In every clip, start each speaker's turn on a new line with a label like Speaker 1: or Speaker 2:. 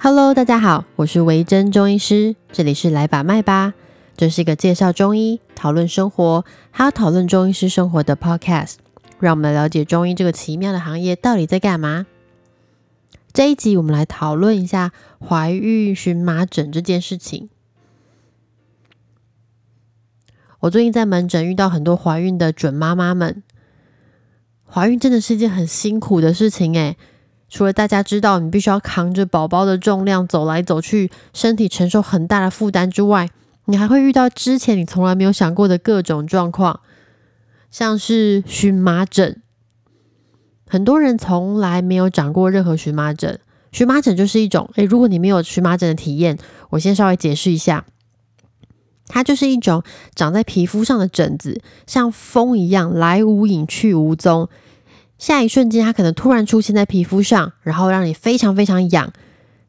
Speaker 1: Hello，大家好，我是维珍中医师，这里是来把脉吧，这是一个介绍中医、讨论生活，还有讨论中医师生活的 Podcast，让我们了解中医这个奇妙的行业到底在干嘛。这一集我们来讨论一下怀孕荨麻疹这件事情。我最近在门诊遇到很多怀孕的准妈妈们，怀孕真的是一件很辛苦的事情诶。除了大家知道你必须要扛着宝宝的重量走来走去，身体承受很大的负担之外，你还会遇到之前你从来没有想过的各种状况，像是荨麻疹。很多人从来没有长过任何荨麻疹，荨麻疹就是一种，诶，如果你没有荨麻疹的体验，我先稍微解释一下。它就是一种长在皮肤上的疹子，像风一样来无影去无踪。下一瞬间，它可能突然出现在皮肤上，然后让你非常非常痒。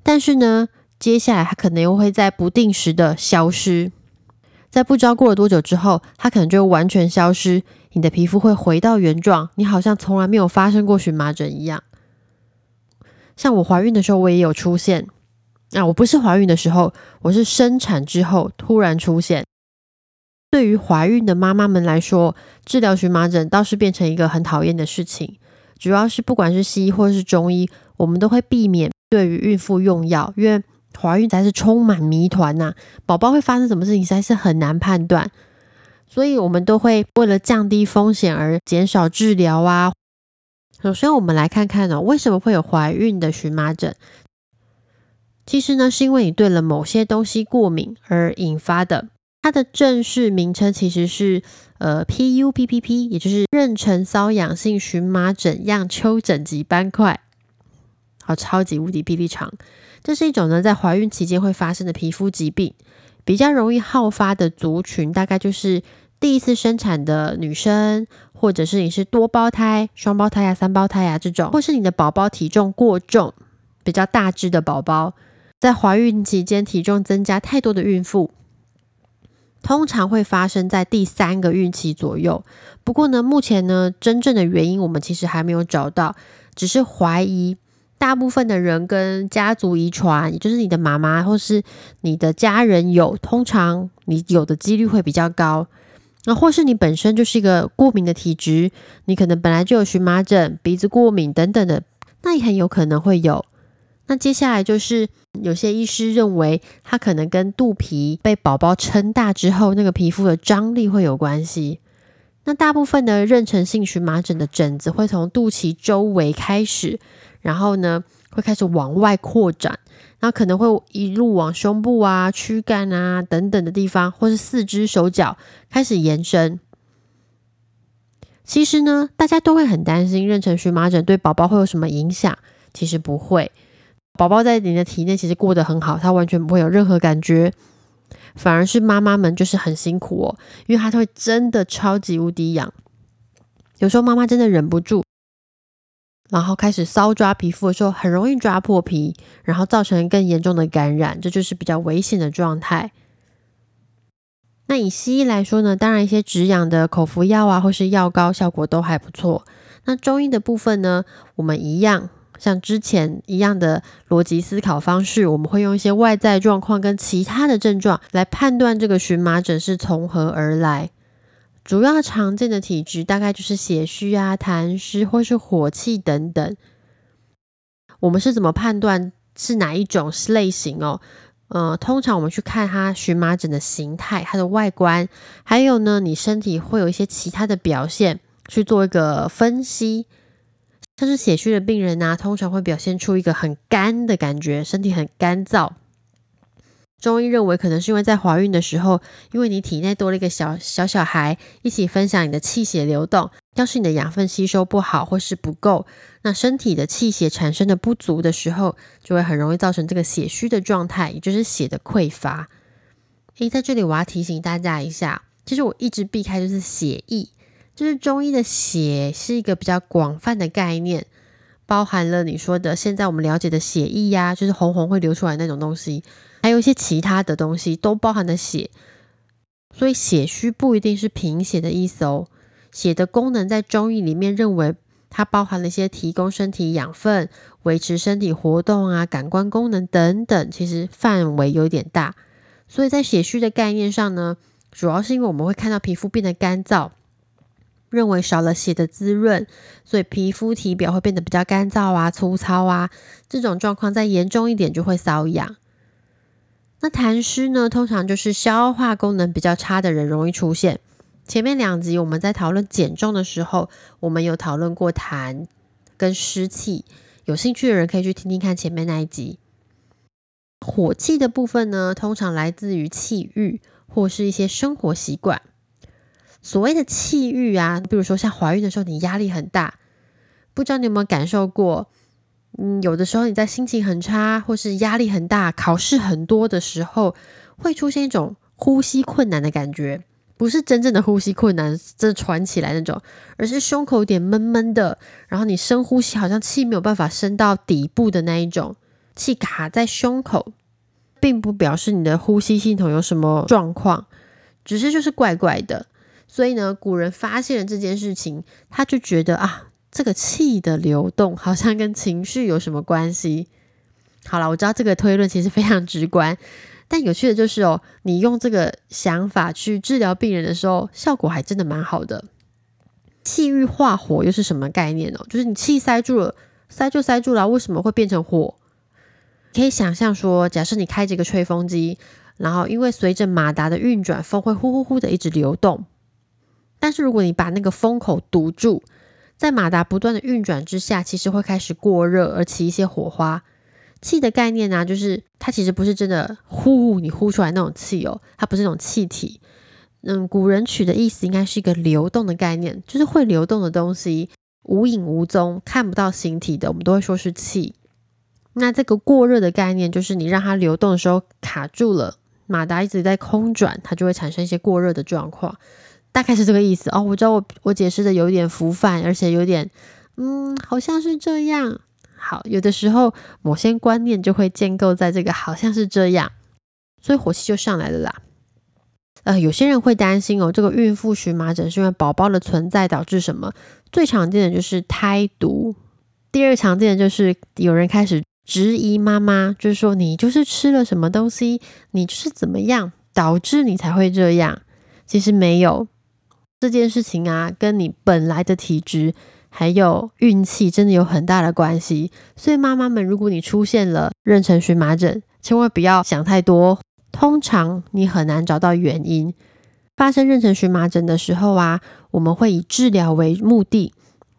Speaker 1: 但是呢，接下来它可能又会在不定时的消失。在不知道过了多久之后，它可能就完全消失，你的皮肤会回到原状，你好像从来没有发生过荨麻疹一样。像我怀孕的时候，我也有出现。啊，我不是怀孕的时候，我是生产之后突然出现。对于怀孕的妈妈们来说，治疗荨麻疹倒是变成一个很讨厌的事情。主要是不管是西医或者是中医，我们都会避免对于孕妇用药，因为怀孕才是充满谜团呐，宝宝会发生什么事情实在是很难判断。所以，我们都会为了降低风险而减少治疗啊。首先，我们来看看哦，为什么会有怀孕的荨麻疹？其实呢，是因为你对了某些东西过敏而引发的。它的正式名称其实是呃 PUPPP，也就是妊娠瘙痒性荨麻疹样丘疹级斑块。好，超级无敌霹雳长。这是一种呢在怀孕期间会发生的皮肤疾病，比较容易好发的族群大概就是第一次生产的女生，或者是你是多胞胎、双胞胎呀、三胞胎呀这种，或是你的宝宝体重过重、比较大只的宝宝。在怀孕期间体重增加太多的孕妇，通常会发生在第三个孕期左右。不过呢，目前呢，真正的原因我们其实还没有找到，只是怀疑大部分的人跟家族遗传，也就是你的妈妈或是你的家人有，通常你有的几率会比较高。那或是你本身就是一个过敏的体质，你可能本来就有荨麻疹、鼻子过敏等等的，那也很有可能会有。那接下来就是有些医师认为，它可能跟肚皮被宝宝撑大之后，那个皮肤的张力会有关系。那大部分的妊娠性荨麻疹的疹子会从肚脐周围开始，然后呢会开始往外扩展，那可能会一路往胸部啊、躯干啊等等的地方，或是四肢、手脚开始延伸。其实呢，大家都会很担心妊娠荨麻疹对宝宝会有什么影响，其实不会。宝宝在你的体内其实过得很好，他完全不会有任何感觉，反而是妈妈们就是很辛苦哦，因为他会真的超级无敌痒，有时候妈妈真的忍不住，然后开始搔抓皮肤的时候，很容易抓破皮，然后造成更严重的感染，这就是比较危险的状态。那以西医来说呢，当然一些止痒的口服药啊，或是药膏效果都还不错。那中医的部分呢，我们一样。像之前一样的逻辑思考方式，我们会用一些外在状况跟其他的症状来判断这个荨麻疹是从何而来。主要常见的体质大概就是血虚啊、痰湿或是火气等等。我们是怎么判断是哪一种类型哦？呃，通常我们去看它荨麻疹的形态、它的外观，还有呢，你身体会有一些其他的表现，去做一个分析。像是血虚的病人呢，通常会表现出一个很干的感觉，身体很干燥。中医认为，可能是因为在怀孕的时候，因为你体内多了一个小小小孩，一起分享你的气血流动。要是你的养分吸收不好或是不够，那身体的气血产生的不足的时候，就会很容易造成这个血虚的状态，也就是血的匮乏。诶，在这里我要提醒大家一下，其实我一直避开就是血液。就是中医的血是一个比较广泛的概念，包含了你说的现在我们了解的血液呀，就是红红会流出来那种东西，还有一些其他的东西都包含的血。所以血虚不一定是贫血的意思哦。血的功能在中医里面认为它包含了一些提供身体养分、维持身体活动啊、感官功能等等，其实范围有点大。所以在血虚的概念上呢，主要是因为我们会看到皮肤变得干燥。认为少了血的滋润，所以皮肤体表会变得比较干燥啊、粗糙啊。这种状况再严重一点就会瘙痒。那痰湿呢，通常就是消化功能比较差的人容易出现。前面两集我们在讨论减重的时候，我们有讨论过痰跟湿气，有兴趣的人可以去听听看前面那一集。火气的部分呢，通常来自于气郁或是一些生活习惯。所谓的气郁啊，比如说像怀孕的时候，你压力很大，不知道你有没有感受过？嗯，有的时候你在心情很差，或是压力很大、考试很多的时候，会出现一种呼吸困难的感觉，不是真正的呼吸困难，这喘起来那种，而是胸口有点闷闷的，然后你深呼吸，好像气没有办法升到底部的那一种，气卡在胸口，并不表示你的呼吸系统有什么状况，只是就是怪怪的。所以呢，古人发现了这件事情，他就觉得啊，这个气的流动好像跟情绪有什么关系？好了，我知道这个推论其实非常直观，但有趣的就是哦，你用这个想法去治疗病人的时候，效果还真的蛮好的。气郁化火又是什么概念呢？就是你气塞住了，塞就塞住了，为什么会变成火？可以想象说，假设你开这个吹风机，然后因为随着马达的运转，风会呼呼呼的一直流动。但是如果你把那个风口堵住，在马达不断的运转之下，其实会开始过热而起一些火花。气的概念呢，就是它其实不是真的呼你呼出来那种气哦，它不是那种气体。嗯，古人取的意思应该是一个流动的概念，就是会流动的东西，无影无踪，看不到形体的，我们都会说是气。那这个过热的概念，就是你让它流动的时候卡住了，马达一直在空转，它就会产生一些过热的状况。大概是这个意思哦，我知道我我解释的有点浮泛，而且有点，嗯，好像是这样。好，有的时候某些观念就会建构在这个好像是这样，所以火气就上来了啦。呃，有些人会担心哦，这个孕妇荨麻疹是因为宝宝的存在导致什么？最常见的就是胎毒，第二常见的就是有人开始质疑妈妈，就是说你就是吃了什么东西，你就是怎么样导致你才会这样？其实没有。这件事情啊，跟你本来的体质还有运气真的有很大的关系。所以妈妈们，如果你出现了妊娠荨麻疹，千万不要想太多。通常你很难找到原因。发生妊娠荨麻疹的时候啊，我们会以治疗为目的。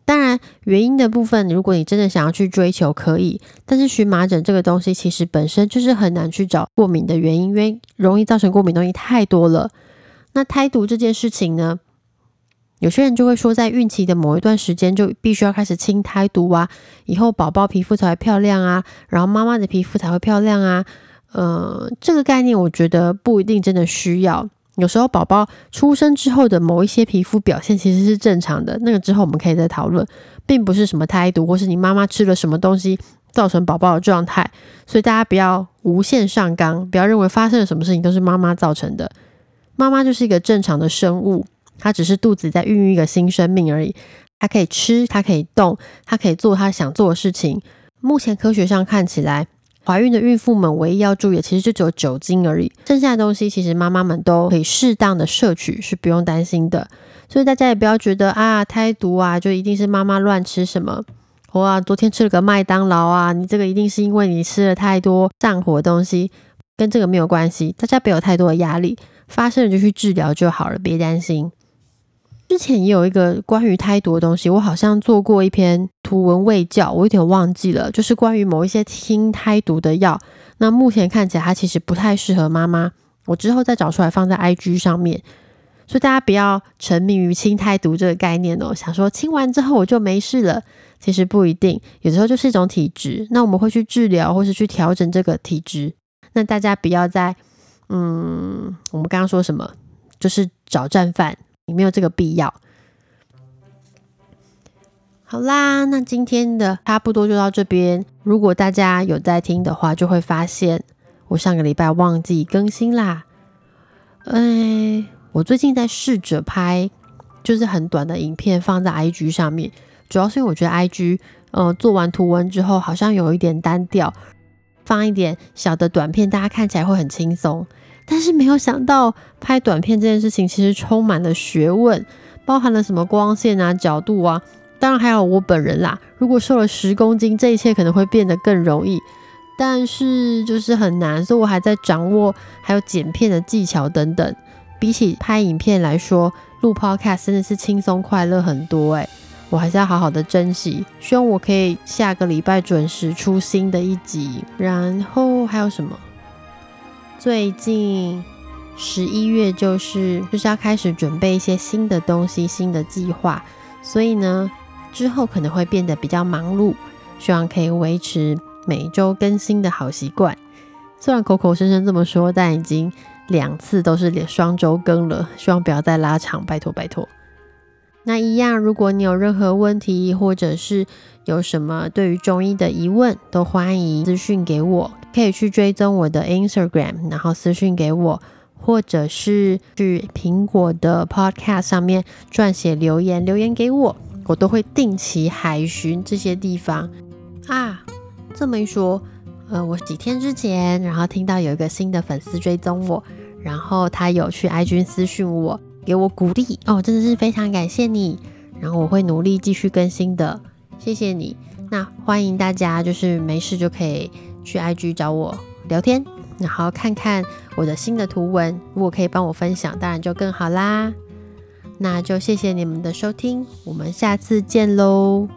Speaker 1: 当然，原因的部分，如果你真的想要去追求，可以。但是荨麻疹这个东西，其实本身就是很难去找过敏的原因，因为容易造成过敏东西太多了。那胎毒这件事情呢？有些人就会说，在孕期的某一段时间就必须要开始清胎毒啊，以后宝宝皮肤才会漂亮啊，然后妈妈的皮肤才会漂亮啊。呃，这个概念我觉得不一定真的需要。有时候宝宝出生之后的某一些皮肤表现其实是正常的，那个之后我们可以再讨论，并不是什么胎毒或是你妈妈吃了什么东西造成宝宝的状态。所以大家不要无限上纲，不要认为发生了什么事情都是妈妈造成的。妈妈就是一个正常的生物。它只是肚子在孕育一个新生命而已，它可以吃，它可以动，它可以做它想做的事情。目前科学上看起来，怀孕的孕妇们唯一要注意的，其实就只有酒精而已，剩下的东西其实妈妈们都可以适当的摄取，是不用担心的。所以大家也不要觉得啊，胎毒啊，就一定是妈妈乱吃什么，哇，昨天吃了个麦当劳啊，你这个一定是因为你吃了太多上火的东西，跟这个没有关系。大家不要有太多的压力，发生了就去治疗就好了，别担心。之前也有一个关于胎毒的东西，我好像做过一篇图文未教，我有点忘记了。就是关于某一些清胎毒的药，那目前看起来它其实不太适合妈妈。我之后再找出来放在 IG 上面，所以大家不要沉迷于清胎毒这个概念哦，想说清完之后我就没事了，其实不一定，有时候就是一种体质。那我们会去治疗或是去调整这个体质。那大家不要在嗯，我们刚刚说什么，就是找战犯。你没有这个必要。好啦，那今天的差不多就到这边。如果大家有在听的话，就会发现我上个礼拜忘记更新啦。哎，我最近在试着拍，就是很短的影片放在 IG 上面，主要是因为我觉得 IG，呃，做完图文之后好像有一点单调，放一点小的短片，大家看起来会很轻松。但是没有想到拍短片这件事情其实充满了学问，包含了什么光线啊、角度啊，当然还有我本人啦。如果瘦了十公斤，这一切可能会变得更容易，但是就是很难，所以我还在掌握还有剪片的技巧等等。比起拍影片来说，录 Podcast 真的是轻松快乐很多诶，我还是要好好的珍惜。希望我可以下个礼拜准时出新的一集。然后还有什么？最近十一月就是就是要开始准备一些新的东西、新的计划，所以呢，之后可能会变得比较忙碌。希望可以维持每周更新的好习惯。虽然口口声声这么说，但已经。两次都是连双周更了，希望不要再拉长，拜托拜托。那一样，如果你有任何问题，或者是有什么对于中医的疑问，都欢迎私讯给我，可以去追踪我的 Instagram，然后私讯给我，或者是去苹果的 Podcast 上面撰写留言，留言给我，我都会定期海巡这些地方啊。这么一说，呃，我几天之前，然后听到有一个新的粉丝追踪我。然后他有去 IG 私讯我，给我鼓励哦，真的是非常感谢你。然后我会努力继续更新的，谢谢你。那欢迎大家就是没事就可以去 IG 找我聊天，然后看看我的新的图文。如果可以帮我分享，当然就更好啦。那就谢谢你们的收听，我们下次见喽。